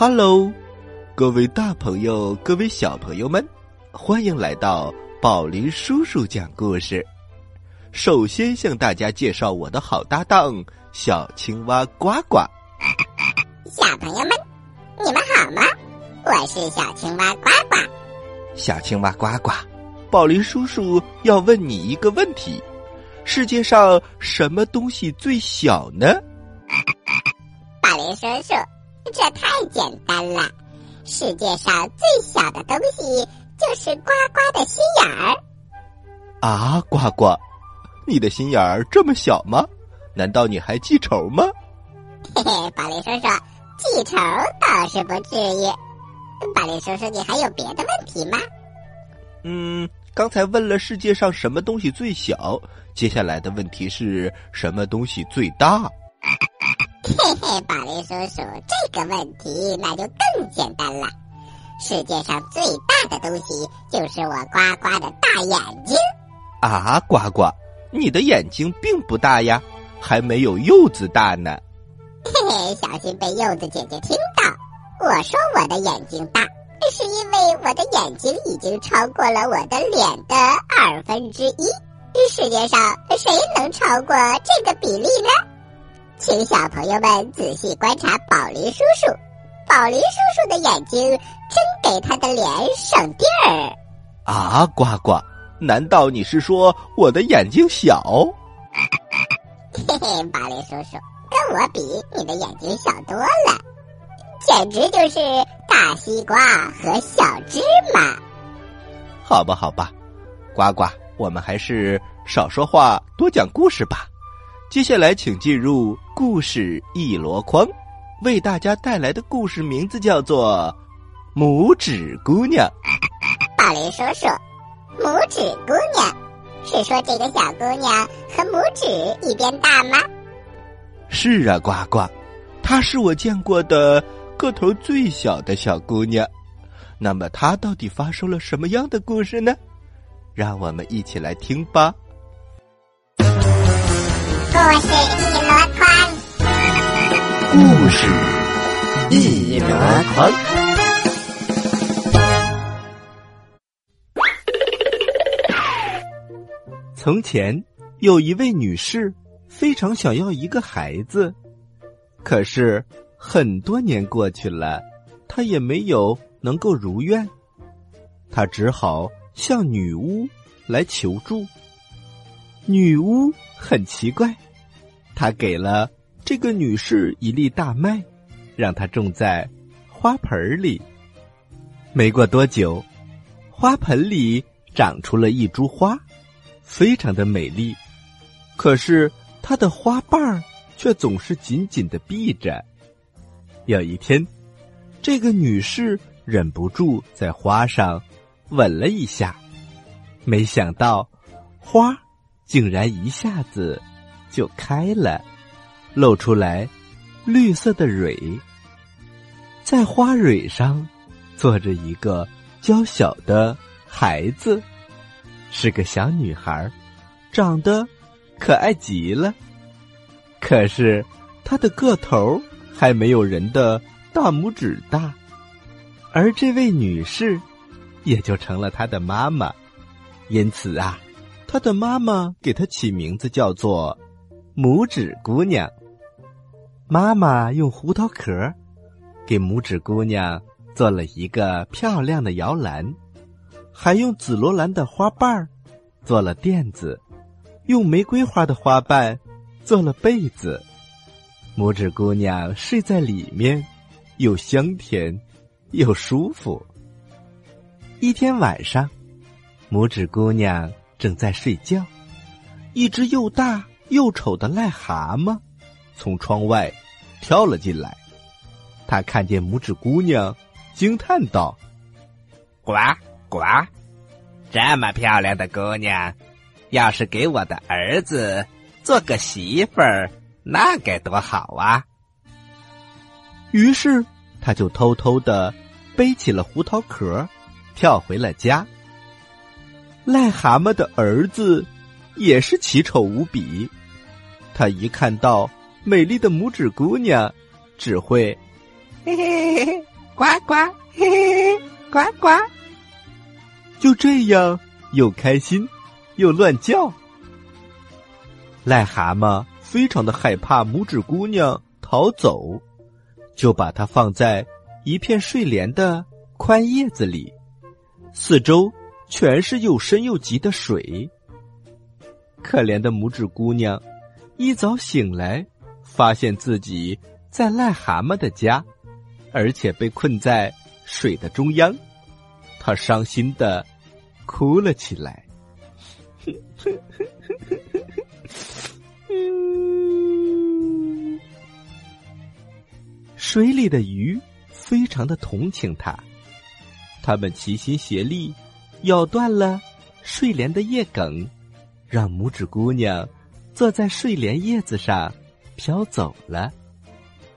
Hello，各位大朋友，各位小朋友们，欢迎来到宝林叔叔讲故事。首先向大家介绍我的好搭档小青蛙呱呱。小朋友们，你们好吗？我是小青蛙呱呱。小青蛙呱呱，宝林叔叔要问你一个问题：世界上什么东西最小呢？宝林叔叔，这太简单了。世界上最小的东西就是呱呱的心眼儿。啊，呱呱，你的心眼儿这么小吗？难道你还记仇吗？嘿嘿，宝雷叔叔，记仇倒是不至于。宝雷叔叔，你还有别的问题吗？嗯，刚才问了世界上什么东西最小，接下来的问题是什么东西最大？嘿嘿，宝林叔叔，这个问题那就更简单了。世界上最大的东西就是我呱呱的大眼睛。啊，呱呱，你的眼睛并不大呀，还没有柚子大呢。嘿嘿，小心被柚子姐姐听到。我说我的眼睛大，是因为我的眼睛已经超过了我的脸的二分之一。世界上谁能超过这个比例呢？请小朋友们仔细观察宝林叔叔，宝林叔叔的眼睛真给他的脸省地儿。啊，呱呱，难道你是说我的眼睛小？嘿嘿，宝林叔叔，跟我比，你的眼睛小多了，简直就是大西瓜和小芝麻。好吧，好吧，呱呱，我们还是少说话，多讲故事吧。接下来，请进入故事一箩筐，为大家带来的故事名字叫做《拇指姑娘》。宝林叔叔，拇指姑娘是说这个小姑娘和拇指一边大吗？是啊，呱呱，她是我见过的个头最小的小姑娘。那么，她到底发生了什么样的故事呢？让我们一起来听吧。故事一箩筐，故事一箩筐。从前有一位女士，非常想要一个孩子，可是很多年过去了，她也没有能够如愿，她只好向女巫来求助。女巫很奇怪，他给了这个女士一粒大麦，让她种在花盆里。没过多久，花盆里长出了一株花，非常的美丽。可是它的花瓣儿却总是紧紧的闭着。有一天，这个女士忍不住在花上吻了一下，没想到花。竟然一下子就开了，露出来绿色的蕊。在花蕊上坐着一个娇小的孩子，是个小女孩，长得可爱极了。可是她的个头还没有人的大拇指大，而这位女士也就成了她的妈妈。因此啊。他的妈妈给他起名字叫做“拇指姑娘”。妈妈用胡桃壳给拇指姑娘做了一个漂亮的摇篮，还用紫罗兰的花瓣做了垫子，用玫瑰花的花瓣做了被子。拇指姑娘睡在里面，又香甜又舒服。一天晚上，拇指姑娘。正在睡觉，一只又大又丑的癞蛤蟆从窗外跳了进来。他看见拇指姑娘，惊叹道：“呱呱，这么漂亮的姑娘，要是给我的儿子做个媳妇儿，那该多好啊！”于是，他就偷偷的背起了胡桃壳，跳回了家。癞蛤蟆的儿子也是奇丑无比，他一看到美丽的拇指姑娘，只会嘿嘿嘿嘿呱呱，嘿嘿嘿，呱呱。就这样，又开心又乱叫。癞蛤蟆非常的害怕拇指姑娘逃走，就把它放在一片睡莲的宽叶子里，四周全是又深又急的水。可怜的拇指姑娘一早醒来，发现自己在癞蛤蟆的家，而且被困在水的中央，他伤心的哭了起来。水里的鱼非常的同情他，他们齐心协力，咬断了睡莲的叶梗，让拇指姑娘坐在睡莲叶子上飘走了。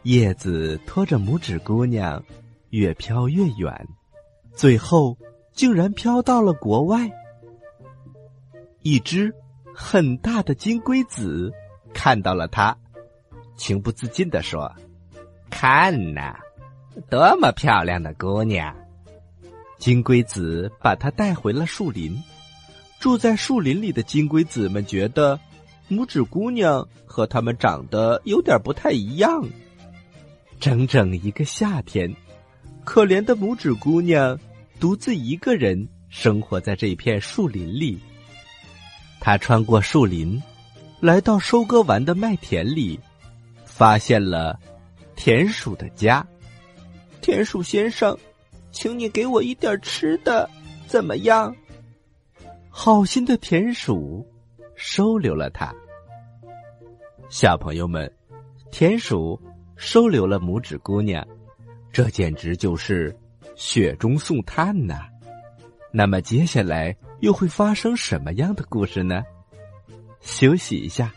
叶子拖着拇指姑娘越飘越远，最后竟然飘到了国外。一只很大的金龟子看到了它，情不自禁地说：“看呐，多么漂亮的姑娘！”金龟子把它带回了树林。住在树林里的金龟子们觉得，拇指姑娘和他们长得有点不太一样。整整一个夏天，可怜的拇指姑娘独自一个人生活在这片树林里。他穿过树林，来到收割完的麦田里，发现了田鼠的家。田鼠先生，请你给我一点吃的，怎么样？好心的田鼠收留了他。小朋友们，田鼠收留了拇指姑娘，这简直就是雪中送炭呐！那么接下来。又会发生什么样的故事呢？休息一下，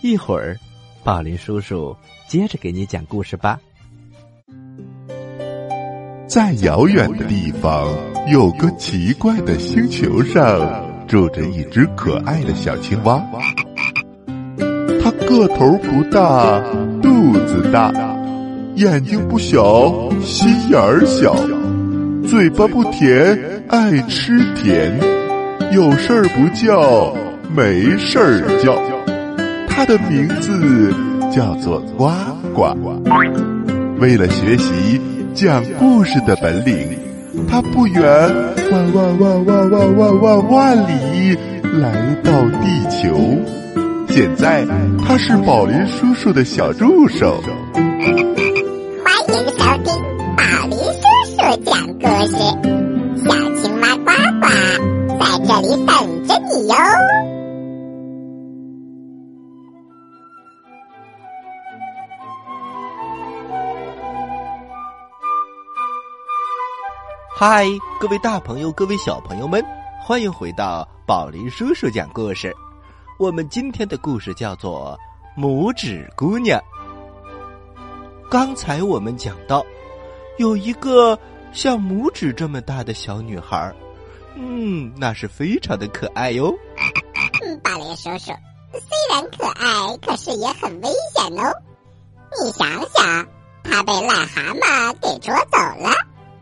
一会儿，宝林叔叔接着给你讲故事吧。在遥远的地方，有个奇怪的星球上，住着一只可爱的小青蛙。它个头不大，肚子大，眼睛不小，心眼儿小，嘴巴不甜，爱吃甜。有事儿不叫，没事儿叫。它的名字叫做呱呱。为了学习讲故事的本领，它不远万万万万万万万万里来到地球。现在他是宝林叔叔的小助手。欢迎收听宝林叔叔讲故事，小青蛙呱呱。在这里等着你哟！嗨，各位大朋友，各位小朋友们，欢迎回到宝林叔叔讲故事。我们今天的故事叫做《拇指姑娘》。刚才我们讲到，有一个像拇指这么大的小女孩。嗯，那是非常的可爱哟。宝林叔叔，虽然可爱，可是也很危险哦。你想想，他被癞蛤蟆给捉走了，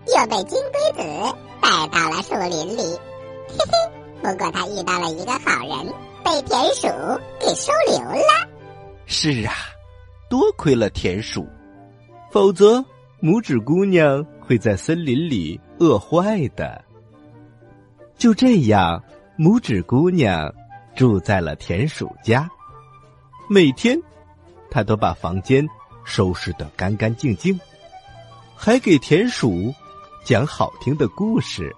又被金龟子带到了树林里。嘿嘿，不过他遇到了一个好人，被田鼠给收留了。是啊，多亏了田鼠，否则拇指姑娘会在森林里饿坏的。就这样，拇指姑娘住在了田鼠家。每天，她都把房间收拾得干干净净，还给田鼠讲好听的故事。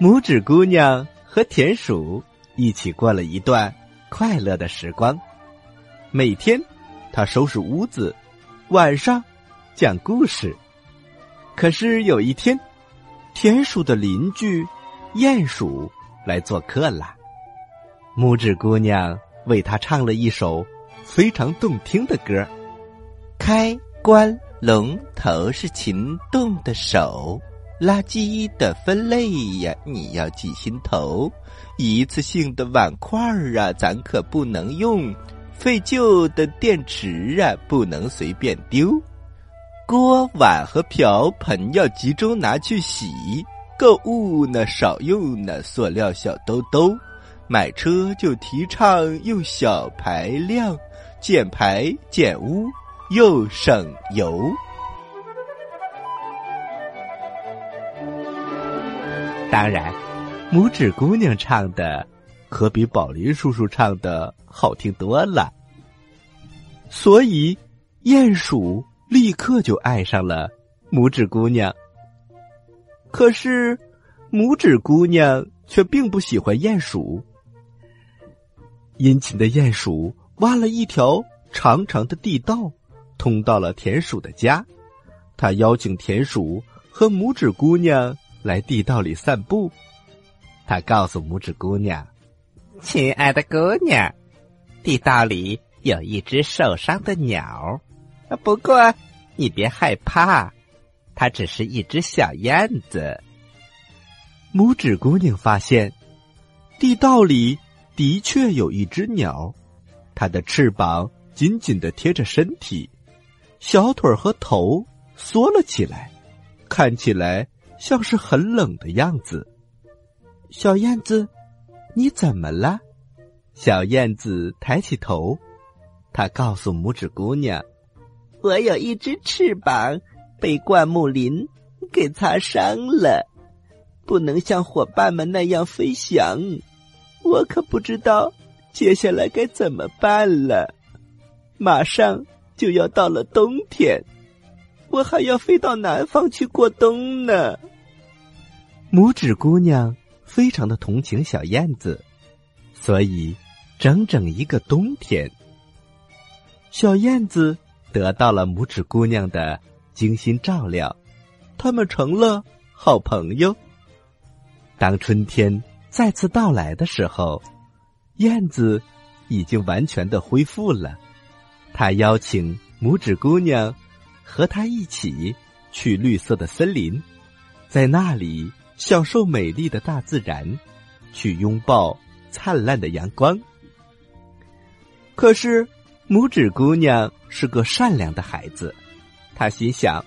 拇指姑娘和田鼠一起过了一段快乐的时光。每天，她收拾屋子，晚上讲故事。可是有一天，田鼠的邻居。鼹鼠来做客了，拇指姑娘为他唱了一首非常动听的歌。开关龙头是勤动的手，垃圾的分类呀，你要记心头。一次性的碗筷儿啊，咱可不能用；废旧的电池啊，不能随便丢。锅碗和瓢盆要集中拿去洗。购物呢，少用那塑料小兜兜。买车就提倡用小排量，减排减污又省油。当然，拇指姑娘唱的可比宝林叔叔唱的好听多了。所以，鼹鼠立刻就爱上了拇指姑娘。可是，拇指姑娘却并不喜欢鼹鼠。殷勤的鼹鼠挖了一条长长的地道，通到了田鼠的家。他邀请田鼠和拇指姑娘来地道里散步。他告诉拇指姑娘：“亲爱的姑娘，地道里有一只受伤的鸟，不过你别害怕，它只是一只小燕子。”拇指姑娘发现，地道里。的确有一只鸟，它的翅膀紧紧的贴着身体，小腿和头缩了起来，看起来像是很冷的样子。小燕子，你怎么了？小燕子抬起头，它告诉拇指姑娘：“我有一只翅膀被灌木林给擦伤了，不能像伙伴们那样飞翔。”我可不知道接下来该怎么办了。马上就要到了冬天，我还要飞到南方去过冬呢。拇指姑娘非常的同情小燕子，所以整整一个冬天，小燕子得到了拇指姑娘的精心照料，他们成了好朋友。当春天。再次到来的时候，燕子已经完全的恢复了。他邀请拇指姑娘和他一起去绿色的森林，在那里享受美丽的大自然，去拥抱灿烂的阳光。可是，拇指姑娘是个善良的孩子，她心想：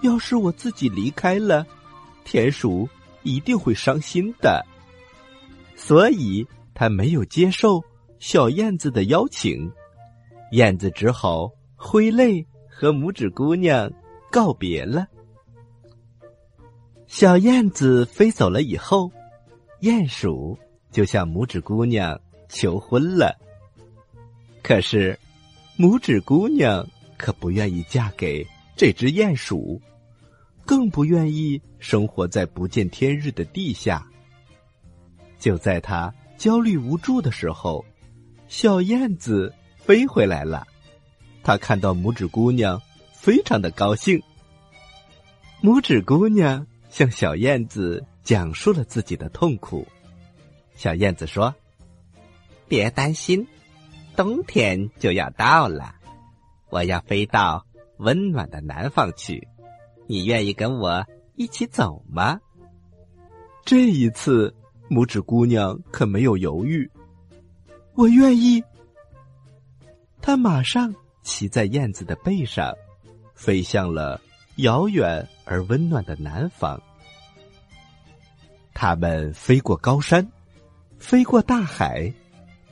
要是我自己离开了，田鼠一定会伤心的。所以，他没有接受小燕子的邀请，燕子只好挥泪和拇指姑娘告别了。小燕子飞走了以后，鼹鼠就向拇指姑娘求婚了。可是，拇指姑娘可不愿意嫁给这只鼹鼠，更不愿意生活在不见天日的地下。就在他焦虑无助的时候，小燕子飞回来了。他看到拇指姑娘，非常的高兴。拇指姑娘向小燕子讲述了自己的痛苦。小燕子说：“别担心，冬天就要到了，我要飞到温暖的南方去。你愿意跟我一起走吗？”这一次。拇指姑娘可没有犹豫，我愿意。他马上骑在燕子的背上，飞向了遥远而温暖的南方。他们飞过高山，飞过大海，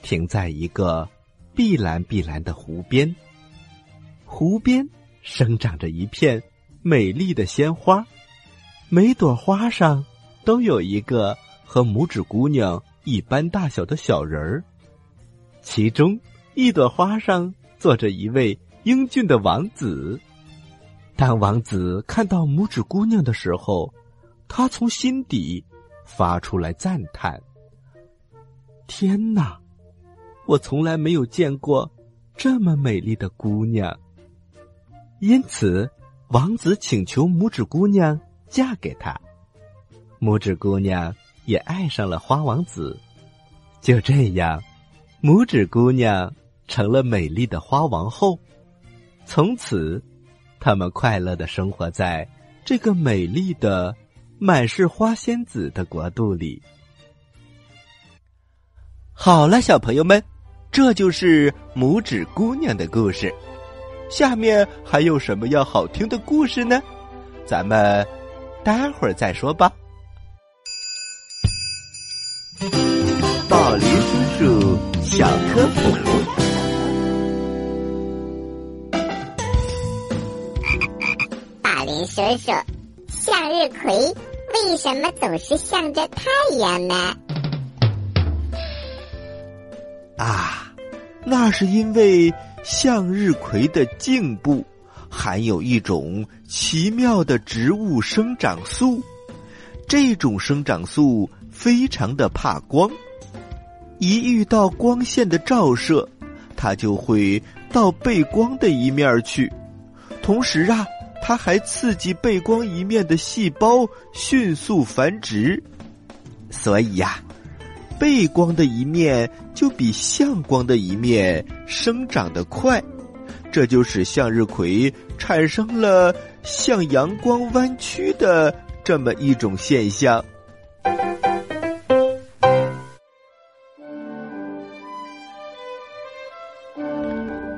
停在一个碧蓝碧蓝的湖边。湖边生长着一片美丽的鲜花，每朵花上都有一个。和拇指姑娘一般大小的小人儿，其中一朵花上坐着一位英俊的王子。当王子看到拇指姑娘的时候，他从心底发出来赞叹：“天哪，我从来没有见过这么美丽的姑娘。”因此，王子请求拇指姑娘嫁给他。拇指姑娘。也爱上了花王子，就这样，拇指姑娘成了美丽的花王后。从此，他们快乐的生活在这个美丽的、满是花仙子的国度里。好了，小朋友们，这就是拇指姑娘的故事。下面还有什么样好听的故事呢？咱们待会儿再说吧。宝林叔叔小科普。宝林叔叔，向日葵为什么总是向着太阳呢？啊，那是因为向日葵的茎部含有一种奇妙的植物生长素，这种生长素非常的怕光，一遇到光线的照射，它就会到背光的一面去。同时啊，它还刺激背光一面的细胞迅速繁殖，所以呀。背光的一面就比向光的一面生长得快，这就使向日葵产生了向阳光弯曲的这么一种现象。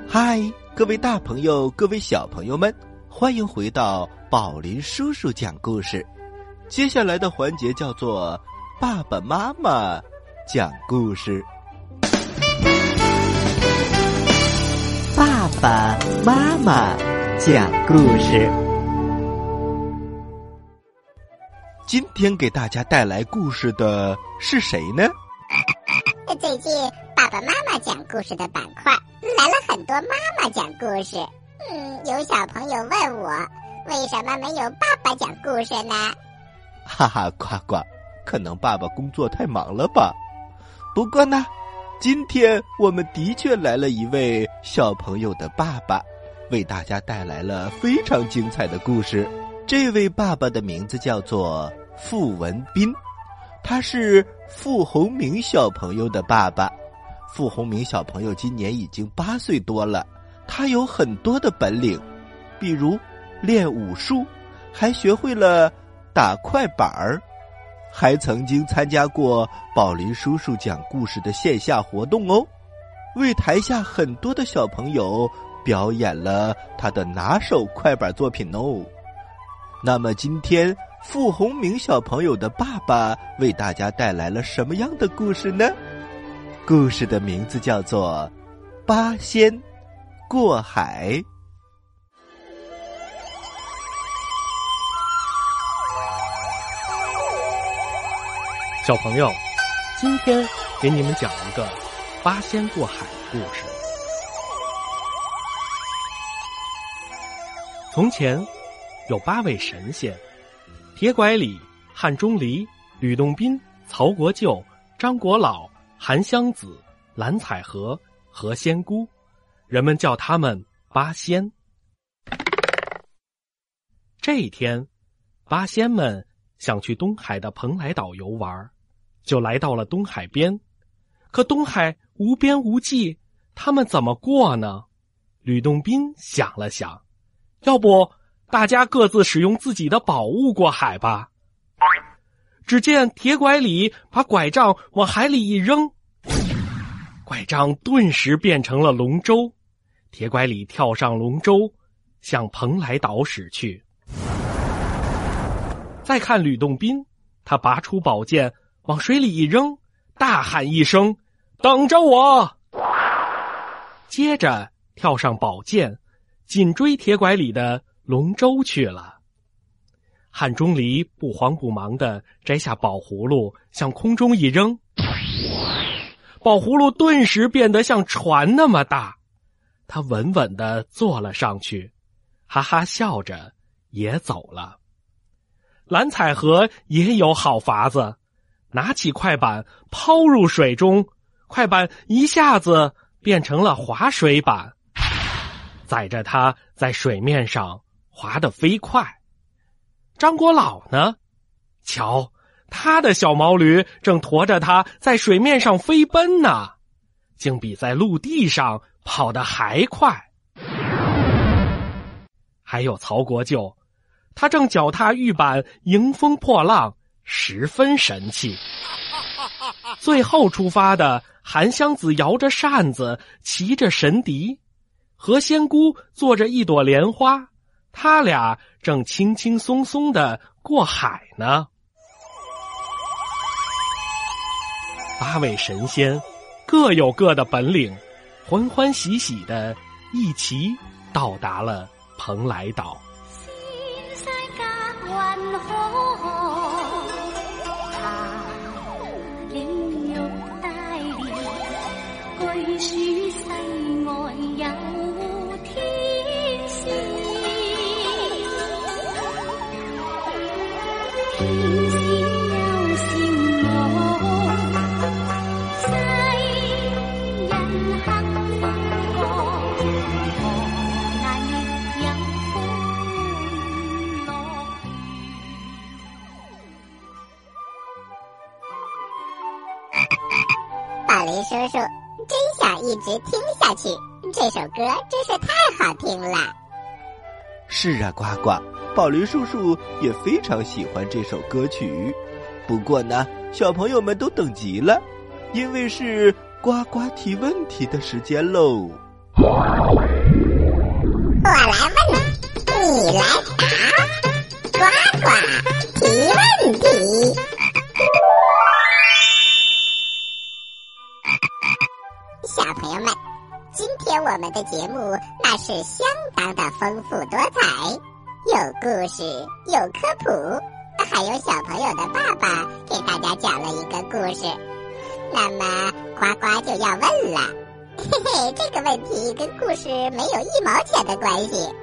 嗨，各位大朋友，各位小朋友们，欢迎回到宝林叔叔讲故事。接下来的环节叫做爸爸妈妈。讲故事，爸爸妈妈讲故事。今天给大家带来故事的是谁呢？最近爸爸妈妈讲故事的板块来了很多妈妈讲故事。嗯，有小朋友问我，为什么没有爸爸讲故事呢？哈哈，呱呱，可能爸爸工作太忙了吧。不过呢，今天我们的确来了一位小朋友的爸爸，为大家带来了非常精彩的故事。这位爸爸的名字叫做傅文斌，他是傅红明小朋友的爸爸。傅红明小朋友今年已经八岁多了，他有很多的本领，比如练武术，还学会了打快板儿。还曾经参加过宝林叔叔讲故事的线下活动哦，为台下很多的小朋友表演了他的拿手快板作品哦。那么今天傅红明小朋友的爸爸为大家带来了什么样的故事呢？故事的名字叫做《八仙过海》。小朋友，今天给你们讲一个八仙过海的故事。从前有八位神仙：铁拐李、汉钟离、吕洞宾、曹国舅、张国老、韩湘子、蓝采和、何仙姑，人们叫他们八仙。这一天，八仙们想去东海的蓬莱岛游玩。就来到了东海边，可东海无边无际，他们怎么过呢？吕洞宾想了想，要不大家各自使用自己的宝物过海吧。只见铁拐李把拐杖往海里一扔，拐杖顿时变成了龙舟，铁拐李跳上龙舟，向蓬莱岛驶去。再看吕洞宾，他拔出宝剑。往水里一扔，大喊一声：“等着我！”接着跳上宝剑，紧追铁拐李的龙舟去了。汉钟离不慌不忙的摘下宝葫芦，向空中一扔，宝葫芦顿时变得像船那么大，他稳稳的坐了上去，哈哈笑着也走了。蓝采和也有好法子。拿起快板抛入水中，快板一下子变成了滑水板，载着他在水面上滑得飞快。张国老呢？瞧，他的小毛驴正驮着他在水面上飞奔呢，竟比在陆地上跑得还快。还有曹国舅，他正脚踏玉板迎风破浪。十分神气。最后出发的韩湘子摇着扇子，骑着神笛；何仙姑坐着一朵莲花，他俩正轻轻松松的过海呢。八位神仙各有各的本领，欢欢喜喜的一齐到达了蓬莱岛。直听下去，这首歌真是太好听了。是啊，呱呱，宝林叔叔也非常喜欢这首歌曲。不过呢，小朋友们都等急了，因为是呱呱提问题的时间喽。我来问，你来答，呱呱提问题。小朋友们，今天我们的节目那是相当的丰富多彩，有故事，有科普。还有小朋友的爸爸给大家讲了一个故事，那么呱呱就要问了，嘿嘿，这个问题跟故事没有一毛钱的关系。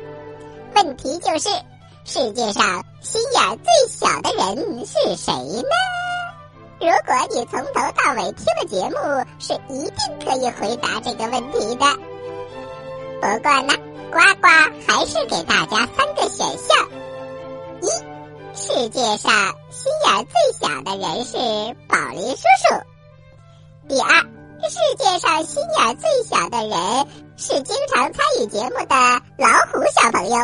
问题就是，世界上心眼最小的人是谁呢？如果你从头到尾听了节目，是一定可以回答这个问题的。不过呢，呱呱还是给大家三个选项：一。世界上心眼最小的人是宝林叔叔。第二，世界上心眼最小的人是经常参与节目的老虎小朋友。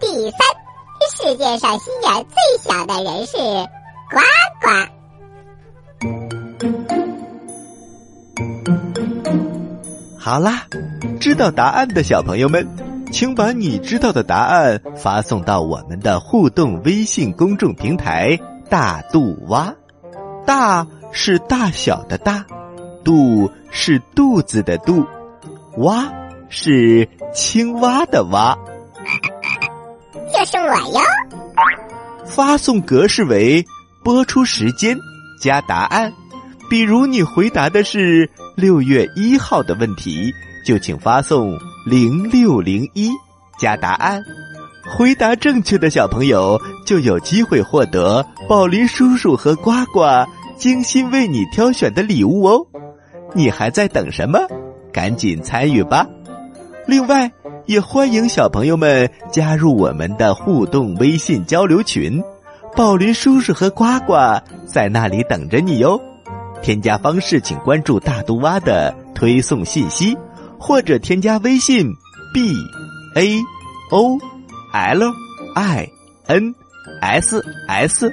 第三，世界上心眼最小的人是呱呱。好啦，知道答案的小朋友们。请把你知道的答案发送到我们的互动微信公众平台“大肚蛙”。大是大小的大，肚是肚子的肚，蛙是青蛙的蛙。就是我哟。发送格式为播出时间加答案。比如你回答的是六月一号的问题，就请发送。零六零一加答案，回答正确的小朋友就有机会获得宝林叔叔和呱呱精心为你挑选的礼物哦！你还在等什么？赶紧参与吧！另外，也欢迎小朋友们加入我们的互动微信交流群，宝林叔叔和呱呱在那里等着你哟。添加方式，请关注大都蛙的推送信息。或者添加微信 b a o l i n s s，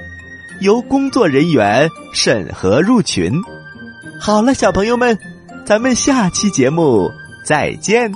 由工作人员审核入群。好了，小朋友们，咱们下期节目再见。